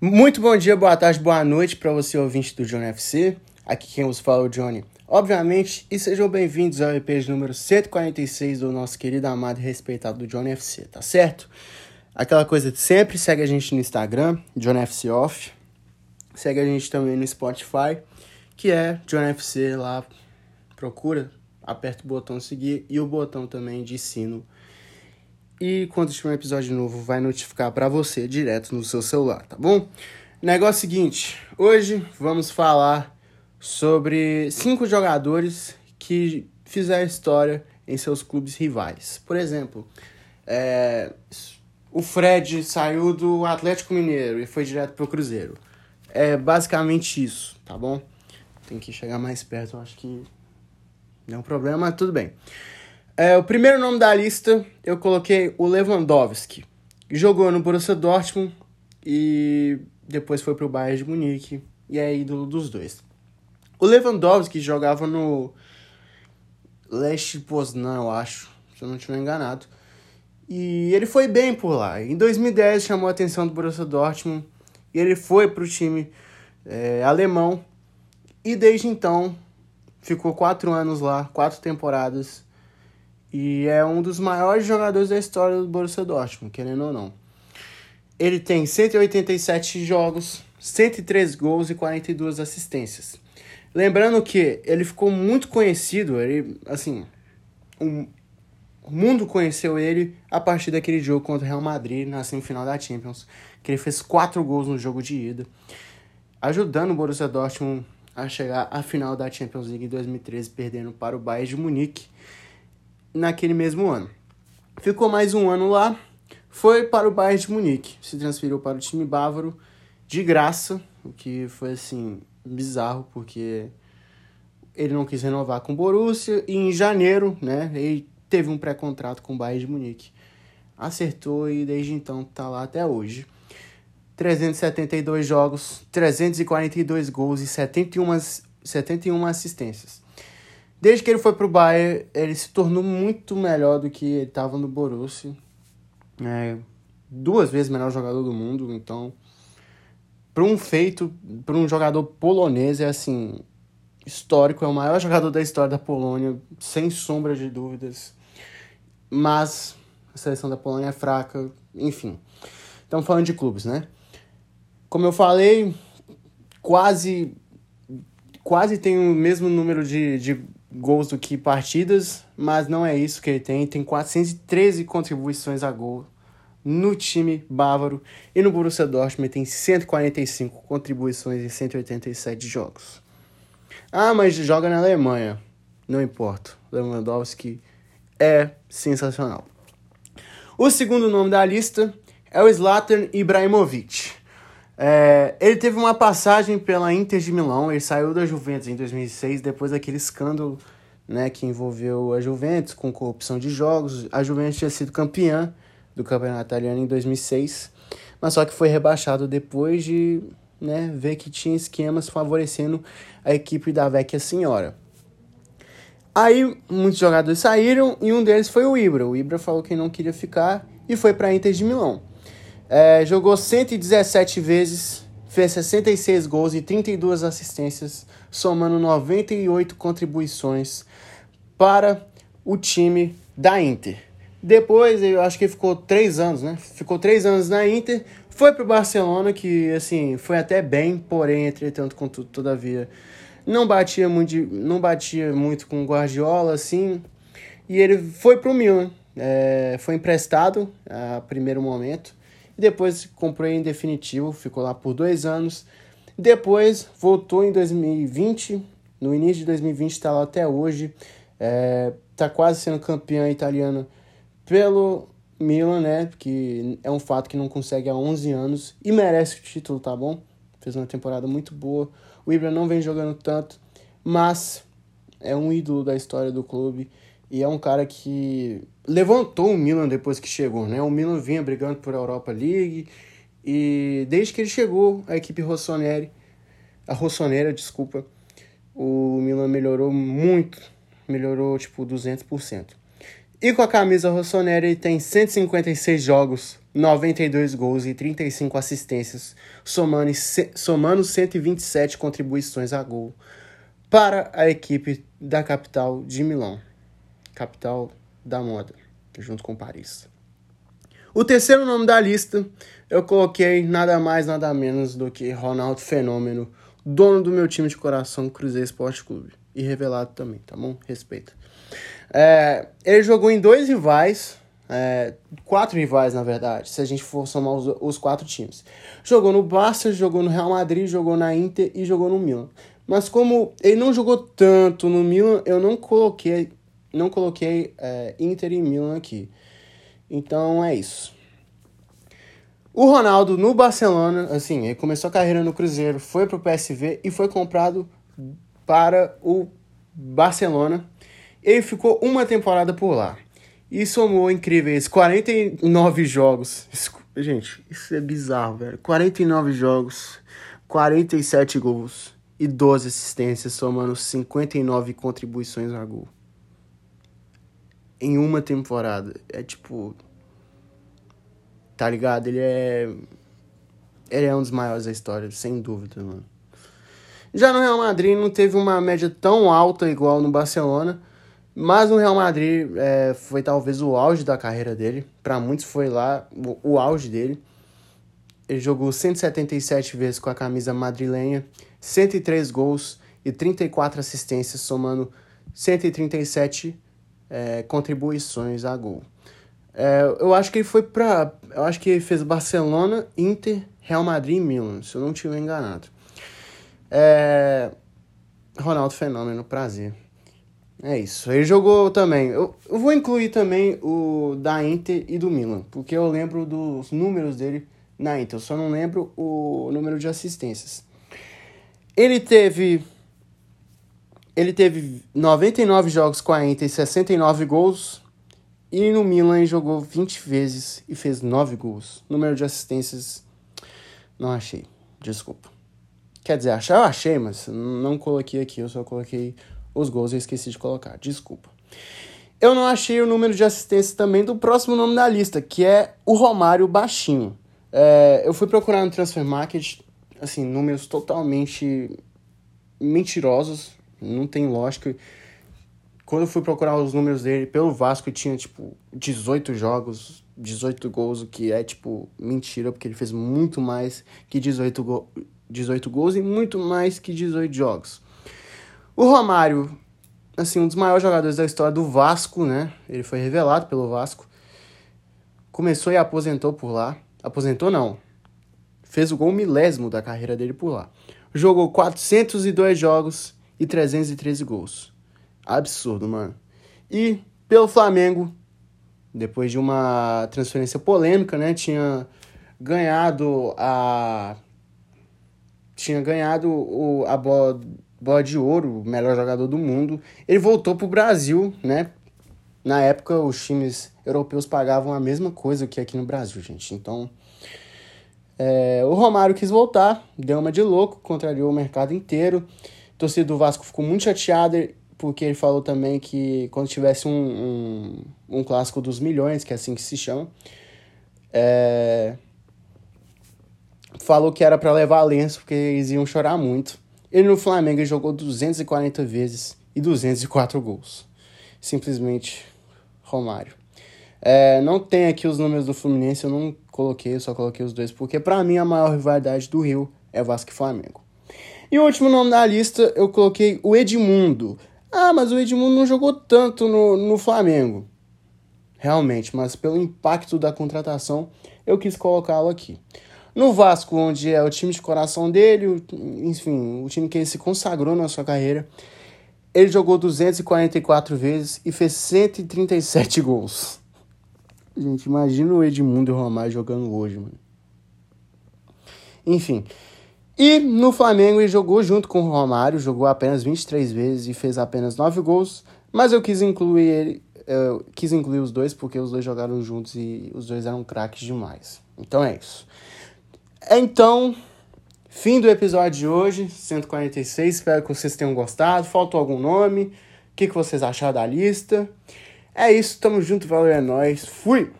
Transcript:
Muito bom dia, boa tarde, boa noite para você ouvinte do Johnny FC. Aqui quem vos fala é o Johnny. Obviamente, e sejam bem-vindos ao EP número 146 do nosso querido, amado e respeitado do Johnny FC, tá certo? Aquela coisa de sempre, segue a gente no Instagram, Johnny FC Off. Segue a gente também no Spotify, que é Johnny FC lá. Procura, aperta o botão seguir e o botão também de sino e quando tiver um episódio novo, vai notificar para você direto no seu celular, tá bom? Negócio seguinte, hoje vamos falar sobre cinco jogadores que fizeram história em seus clubes rivais. Por exemplo, é, o Fred saiu do Atlético Mineiro e foi direto pro Cruzeiro. É basicamente isso, tá bom? Tem que chegar mais perto, eu acho que não é um problema, mas tudo bem. É, o primeiro nome da lista eu coloquei o Lewandowski. Jogou no Borussia Dortmund e depois foi pro Bayern de Munique e é ídolo dos dois. O Lewandowski jogava no Leste Poznan, eu acho, se eu não estiver enganado. E ele foi bem por lá. Em 2010 chamou a atenção do Borussia Dortmund e ele foi pro time é, alemão e desde então ficou quatro anos lá, quatro temporadas e é um dos maiores jogadores da história do Borussia Dortmund, querendo ou não. Ele tem 187 jogos, 103 gols e 42 assistências. Lembrando que ele ficou muito conhecido, ele, assim, um, o mundo conheceu ele a partir daquele jogo contra o Real Madrid na semifinal da Champions, que ele fez 4 gols no jogo de ida, ajudando o Borussia Dortmund a chegar à final da Champions League em 2013, perdendo para o Bayern de Munique naquele mesmo ano. Ficou mais um ano lá, foi para o Bayern de Munique, se transferiu para o time bávaro de graça, o que foi assim bizarro porque ele não quis renovar com o Borussia e em janeiro, né, ele teve um pré-contrato com o Bayern de Munique. Acertou e desde então tá lá até hoje. 372 jogos, 342 gols e 71, 71 assistências. Desde que ele foi pro Bayern, ele se tornou muito melhor do que ele estava no Borussia. É, duas vezes melhor jogador do mundo, então para um feito, para um jogador polonês é assim, histórico, é o maior jogador da história da Polônia, sem sombra de dúvidas. Mas a seleção da Polônia é fraca, enfim. Estamos falando de clubes, né? Como eu falei, quase quase tem o mesmo número de, de gols do que partidas, mas não é isso que ele tem. Tem 413 contribuições a gol no time bávaro e no Borussia Dortmund tem 145 contribuições em 187 jogos. Ah, mas joga na Alemanha. Não importa. Lewandowski é sensacional. O segundo nome da lista é o Zlatan Ibrahimovic. É, ele teve uma passagem pela Inter de Milão, ele saiu da Juventus em 2006, depois daquele escândalo né, que envolveu a Juventus com corrupção de jogos. A Juventus tinha sido campeã do campeonato italiano em 2006, mas só que foi rebaixado depois de né, ver que tinha esquemas favorecendo a equipe da Vecchia Senhora. Aí muitos jogadores saíram e um deles foi o Ibra. O Ibra falou que não queria ficar e foi para a Inter de Milão. É, jogou 117 vezes, fez 66 gols e 32 assistências, somando 98 contribuições para o time da Inter. Depois, eu acho que ficou três anos, né? Ficou três anos na Inter, foi para o Barcelona, que assim foi até bem, porém, entretanto, contudo, todavia, não batia muito, não batia muito com o Guardiola, assim. E ele foi para o Milan, é, foi emprestado a primeiro momento e depois comprou em definitivo, ficou lá por dois anos. Depois voltou em 2020, no início de 2020 está lá até hoje, está é, quase sendo campeão italiano pelo Milan, né? Que é um fato que não consegue há 11 anos e merece o título, tá bom? Fez uma temporada muito boa. O Ibra não vem jogando tanto, mas é um ídolo da história do clube e é um cara que levantou o Milan depois que chegou, né? O Milan vinha brigando por Europa League e desde que ele chegou, a equipe Rossoneri, a Rossonera, desculpa, o Milan melhorou muito, melhorou tipo 200%. E com a camisa rossonera ele tem 156 jogos, 92 gols e 35 assistências, somando, somando 127 contribuições a gol para a equipe da capital de Milão, capital da moda, junto com Paris. O terceiro nome da lista eu coloquei nada mais, nada menos do que Ronaldo Fenômeno, dono do meu time de coração, Cruzeiro Esporte Clube. E revelado também, tá bom? Respeita. É, ele jogou em dois rivais, é, quatro rivais na verdade, se a gente for somar os, os, quatro times. Jogou no Barça, jogou no Real Madrid, jogou na Inter e jogou no Milan. Mas como ele não jogou tanto no Milan, eu não coloquei, não coloquei é, Inter e Milan aqui. Então é isso. O Ronaldo no Barcelona, assim, ele começou a carreira no Cruzeiro, foi pro PSV e foi comprado para o Barcelona. Ele ficou uma temporada por lá e somou incríveis 49 jogos. Gente, isso é bizarro, velho. 49 jogos, 47 gols e 12 assistências, somando 59 contribuições a gol. Em uma temporada. É tipo, Tá ligado? Ele é. Ele é um dos maiores da história, sem dúvida, mano. Já no Real Madrid não teve uma média tão alta igual no Barcelona, mas no Real Madrid é, foi talvez o auge da carreira dele. Para muitos foi lá o, o auge dele. Ele jogou 177 vezes com a camisa madrilenha, 103 gols e 34 assistências, somando 137 é, contribuições a gol. É, eu acho que ele foi pra. Eu acho que ele fez Barcelona, Inter, Real Madrid e Milan, se eu não estiver enganado. É, Ronaldo Fenômeno, prazer. É isso. Ele jogou também. Eu, eu vou incluir também o da Inter e do Milan, porque eu lembro dos números dele na Inter. Eu só não lembro o número de assistências. Ele teve. Ele teve 99 jogos com a Inter e 69 gols. E no Milan jogou 20 vezes e fez 9 gols. Número de assistências, não achei. Desculpa. Quer dizer, achar eu achei, mas não coloquei aqui. Eu só coloquei os gols e esqueci de colocar. Desculpa. Eu não achei o número de assistências também do próximo nome da lista, que é o Romário Baixinho. É, eu fui procurar no Transfer Market, assim, números totalmente mentirosos. Não tem lógica. Quando eu fui procurar os números dele pelo Vasco, tinha, tipo, 18 jogos, 18 gols, o que é, tipo, mentira, porque ele fez muito mais que 18, go 18 gols e muito mais que 18 jogos. O Romário, assim, um dos maiores jogadores da história do Vasco, né? Ele foi revelado pelo Vasco. Começou e aposentou por lá. Aposentou não. Fez o gol milésimo da carreira dele por lá. Jogou 402 jogos e 313 gols. Absurdo, mano. E pelo Flamengo, depois de uma transferência polêmica, né? Tinha ganhado a. Tinha ganhado o, a bola, bola de ouro, o melhor jogador do mundo. Ele voltou pro Brasil, né? Na época, os times europeus pagavam a mesma coisa que aqui no Brasil, gente. Então, é, o Romário quis voltar, deu uma de louco, contrariou o mercado inteiro. A torcida do Vasco ficou muito chateada porque ele falou também que quando tivesse um, um, um clássico dos milhões, que é assim que se chama, é... falou que era para levar lenço, porque eles iam chorar muito. Ele no Flamengo ele jogou 240 vezes e 204 gols. Simplesmente Romário. É, não tem aqui os números do Fluminense, eu não coloquei, eu só coloquei os dois, porque para mim a maior rivalidade do Rio é Vasco e Flamengo. E o último nome da lista eu coloquei o Edmundo. Ah, mas o Edmundo não jogou tanto no, no Flamengo. Realmente, mas pelo impacto da contratação, eu quis colocá-lo aqui. No Vasco, onde é o time de coração dele, enfim, o time que ele se consagrou na sua carreira, ele jogou 244 vezes e fez 137 gols. Gente, imagina o Edmundo e o Romário jogando hoje, mano. Enfim, e no Flamengo ele jogou junto com o Romário, jogou apenas 23 vezes e fez apenas 9 gols, mas eu quis incluir ele, eu quis incluir os dois porque os dois jogaram juntos e os dois eram craques demais. Então é isso. Então, fim do episódio de hoje, 146. Espero que vocês tenham gostado. Faltou algum nome? O que, que vocês acharam da lista? É isso, tamo junto, valeu, é nóis. Fui!